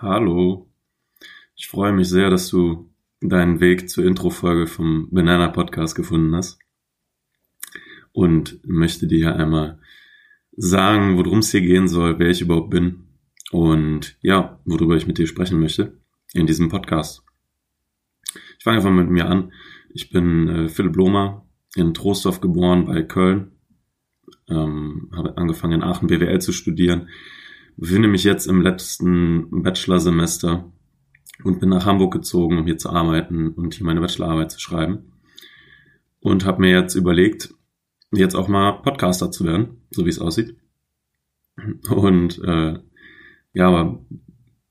Hallo. Ich freue mich sehr, dass du deinen Weg zur Intro-Folge vom Banana Podcast gefunden hast. Und möchte dir einmal sagen, worum es hier gehen soll, wer ich überhaupt bin und ja, worüber ich mit dir sprechen möchte in diesem Podcast. Ich fange einfach mit mir an. Ich bin äh, Philipp Lohmer, in Troisdorf geboren bei Köln. Ähm, habe angefangen in Aachen BWL zu studieren befinde mich jetzt im letzten Bachelorsemester und bin nach Hamburg gezogen, um hier zu arbeiten und hier meine Bachelorarbeit zu schreiben. Und habe mir jetzt überlegt, jetzt auch mal Podcaster zu werden, so wie es aussieht. Und äh, ja, aber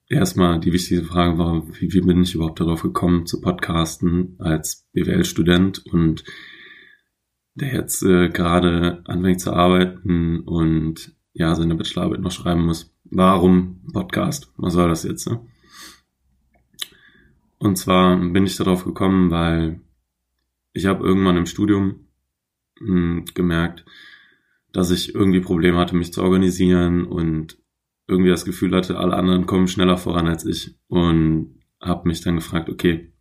erstmal die wichtige Frage war, wie, wie bin ich überhaupt darauf gekommen zu podcasten als BWL-Student und der jetzt äh, gerade anfängt zu arbeiten und ja seine Bachelorarbeit noch schreiben muss warum Podcast? Was soll das jetzt? Ne? Und zwar bin ich darauf gekommen, weil ich habe irgendwann im Studium mh, hm, gemerkt, dass ich irgendwie Probleme hatte, mich zu organisieren und irgendwie das Gefühl hatte, alle anderen kommen schneller voran als ich und habe mich dann gefragt, okay,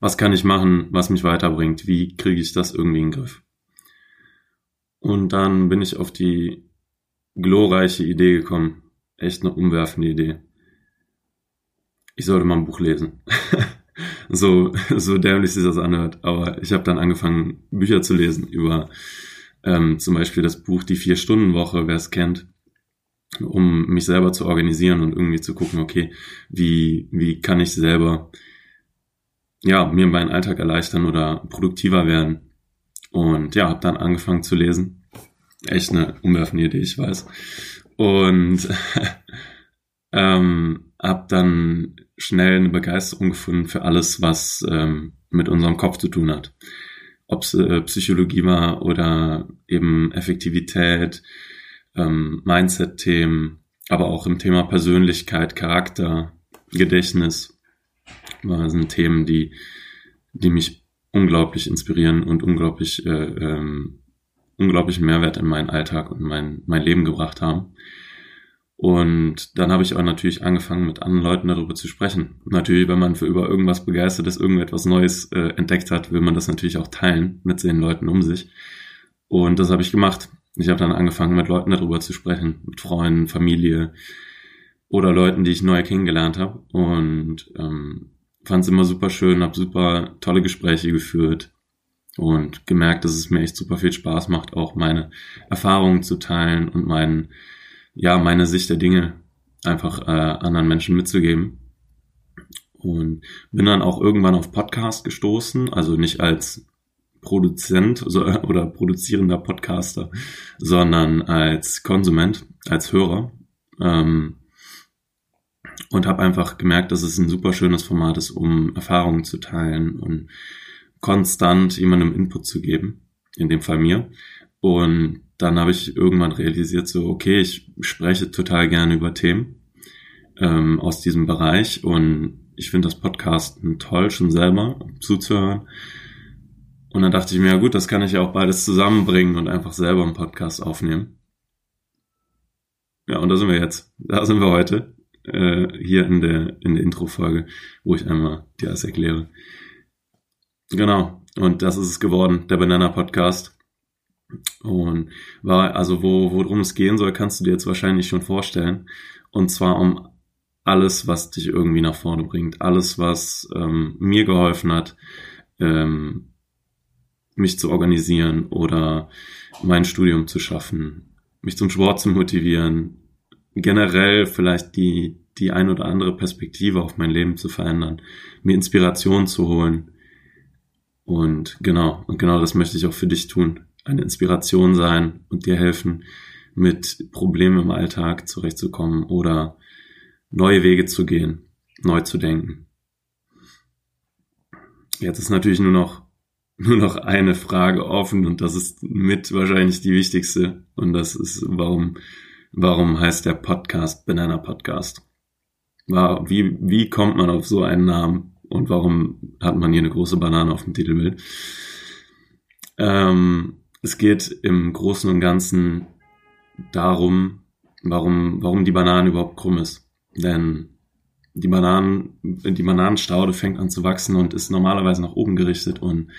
was kann ich machen, was mich weiterbringt? Wie kriege ich das irgendwie in den Griff? Und dann bin ich auf die glorreiche Idee gekommen. Echt eine umwerfende Idee. Ich sollte mal ein Buch lesen. so, so dämlich sich das anhört. Aber ich habe dann angefangen, Bücher zu lesen über ähm, zum Beispiel das Buch Die Vier-Stunden-Woche, wer es kennt, um mich selber zu organisieren und irgendwie zu gucken, okay, wie, wie kann ich selber ja, mir meinen Alltag erleichtern oder produktiver werden. Und ja, habe dann angefangen zu lesen echt eine umwerfende Idee, ich weiß. Und ähm, habe dann schnell eine Begeisterung gefunden für alles, was ähm, mit unserem Kopf zu tun hat. Ob es äh, Psychologie war oder eben Effektivität, ähm, Mindset-Themen, aber auch im Thema Persönlichkeit, Charakter, Gedächtnis, war sind Themen, die, die mich unglaublich inspirieren und unglaublich äh, ähm, unglaublichen Mehrwert in meinen Alltag und mein, mein Leben gebracht haben. Und dann habe ich auch natürlich angefangen, mit anderen Leuten darüber zu sprechen. Natürlich, wenn man für über irgendwas begeistert ist, irgendetwas Neues äh, entdeckt hat, will man das natürlich auch teilen mit den Leuten um sich. Und das habe ich gemacht. Ich habe dann angefangen, mit Leuten darüber zu sprechen, mit Freunden, Familie oder Leuten, die ich neu kennengelernt habe. Und ähm, fand es immer super schön, habe super tolle Gespräche geführt, und gemerkt, dass es mir echt super viel Spaß macht, auch meine Erfahrungen zu teilen und meinen, ja, meine Sicht der Dinge einfach äh, anderen Menschen mitzugeben. Und bin dann auch irgendwann auf Podcast gestoßen, also nicht als Produzent oder produzierender Podcaster, sondern als Konsument, als Hörer. Ähm, und habe einfach gemerkt, dass es ein super schönes Format ist, um Erfahrungen zu teilen und konstant jemandem Input zu geben, in dem Fall mir. Und dann habe ich irgendwann realisiert, so, okay, ich spreche total gerne über Themen ähm, aus diesem Bereich und ich finde das Podcasten toll, schon selber zuzuhören. Und dann dachte ich mir, ja gut, das kann ich ja auch beides zusammenbringen und einfach selber einen Podcast aufnehmen. Ja, und da sind wir jetzt. Da sind wir heute. Äh, hier in der, in der Intro-Folge, wo ich einmal dir das erkläre. Genau. Und das ist es geworden, der Banana Podcast. Und war, also wo, worum es gehen soll, kannst du dir jetzt wahrscheinlich schon vorstellen. Und zwar um alles, was dich irgendwie nach vorne bringt. Alles, was ähm, mir geholfen hat, ähm, mich zu organisieren oder mein Studium zu schaffen, mich zum Sport zu motivieren, generell vielleicht die, die ein oder andere Perspektive auf mein Leben zu verändern, mir Inspiration zu holen und genau, und genau das möchte ich auch für dich tun. Eine Inspiration sein und dir helfen, mit Problemen im Alltag zurechtzukommen oder neue Wege zu gehen, neu zu denken. Jetzt ist natürlich nur noch, nur noch eine Frage offen und das ist mit wahrscheinlich die wichtigste und das ist, warum, warum heißt der Podcast Banana Podcast? Wie, wie kommt man auf so einen Namen? Und warum hat man hier eine große Banane auf dem Titelbild. Ähm, es geht im Großen und Ganzen darum, warum, warum die Banane überhaupt krumm ist. Denn die Bananen, die Bananenstaude fängt an zu wachsen und ist normalerweise nach oben gerichtet und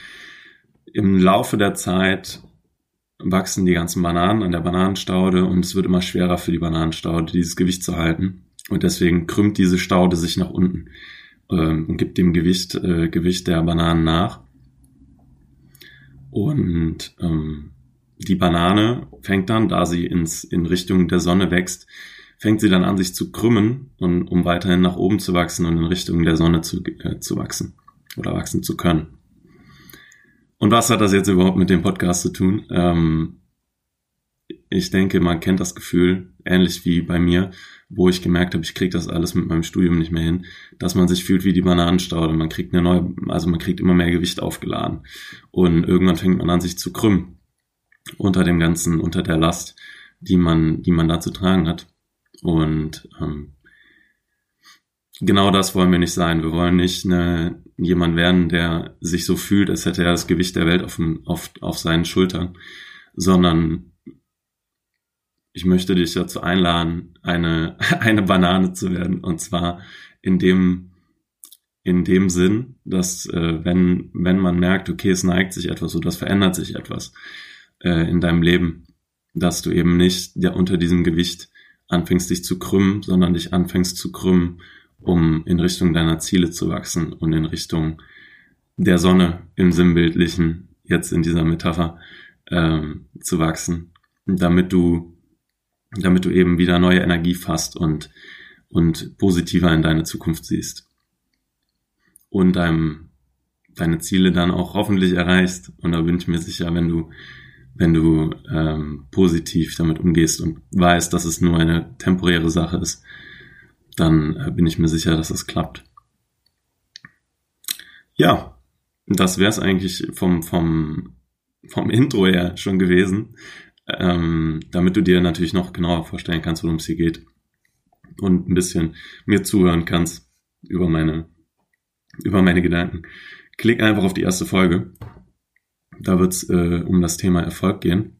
im Laufe der Zeit wachsen die ganzen Bananen an der Bananenstaude und es wird immer schwerer für die Bananenstaude, dieses Gewicht zu halten. Und deswegen krümmt diese Staude sich nach unten ähm, und gibt dem Gewicht, äh, Gewicht der Bananen nach. Und ähm, die Banane fängt dann, da sie ins, in Richtung der Sonne wächst, fängt sie dann an, sich zu krümmen, und, um weiterhin nach oben zu wachsen und in Richtung der Sonne zu, äh, zu wachsen oder wachsen zu können. Und was hat das jetzt überhaupt mit dem Podcast zu tun? Ähm, ich denke, man kennt das Gefühl, ähnlich wie bei mir, wo ich gemerkt habe, ich kriege das alles mit meinem Studium nicht mehr hin, dass man sich fühlt wie die Bananenstaude. Man kriegt eine neue, also man kriegt immer mehr Gewicht aufgeladen. Und irgendwann fängt man an, sich zu krümmen unter dem Ganzen, unter der Last, die man, die man da zu tragen hat. Und ähm, genau das wollen wir nicht sein. Wir wollen nicht eine, jemand werden, der sich so fühlt, als hätte er das Gewicht der Welt auf, auf, auf seinen Schultern, sondern ich möchte dich dazu einladen, eine, eine Banane zu werden. Und zwar in dem, in dem Sinn, dass äh, wenn, wenn man merkt, okay, es neigt sich etwas oder es verändert sich etwas äh, in deinem Leben, dass du eben nicht ja, unter diesem Gewicht anfängst, dich zu krümmen, sondern dich anfängst zu krümmen um in Richtung deiner Ziele zu wachsen und in Richtung der Sonne im Sinnbildlichen, jetzt in dieser Metapher, ähm, zu wachsen, damit du, damit du eben wieder neue Energie fasst und, und positiver in deine Zukunft siehst. Und deinem, deine Ziele dann auch hoffentlich erreichst. Und da bin ich mir sicher, wenn du, wenn du ähm, positiv damit umgehst und weißt, dass es nur eine temporäre Sache ist, dann äh, bin ich mir sicher, dass es klappt. Ja, das wäre es eigentlich vom, vom, vom Intro her schon gewesen, ähm, damit du dir natürlich noch genauer vorstellen kannst, worum es hier geht und ein bisschen mir zuhören kannst über meine, über meine Gedanken. Klick einfach auf die erste Folge. Da wird es äh, um das Thema Erfolg gehen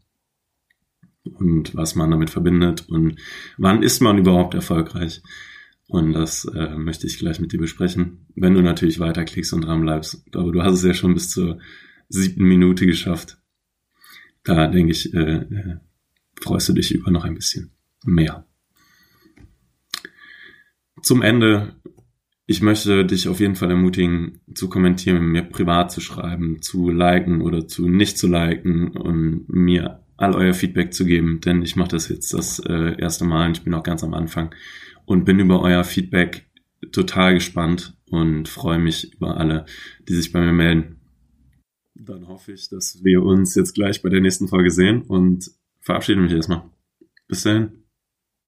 und was man damit verbindet und wann ist man überhaupt erfolgreich. Und das äh, möchte ich gleich mit dir besprechen, wenn du natürlich weiterklickst und dran bleibst. Aber du hast es ja schon bis zur siebten Minute geschafft. Da denke ich, äh, äh, freust du dich über noch ein bisschen mehr. Zum Ende, ich möchte dich auf jeden Fall ermutigen, zu kommentieren, mir privat zu schreiben, zu liken oder zu nicht zu liken und mir all euer Feedback zu geben, denn ich mache das jetzt das äh, erste Mal und ich bin noch ganz am Anfang und bin über euer Feedback total gespannt und freue mich über alle, die sich bei mir melden. Dann hoffe ich, dass wir uns jetzt gleich bei der nächsten Folge sehen und verabschiede mich erstmal. Bis dahin.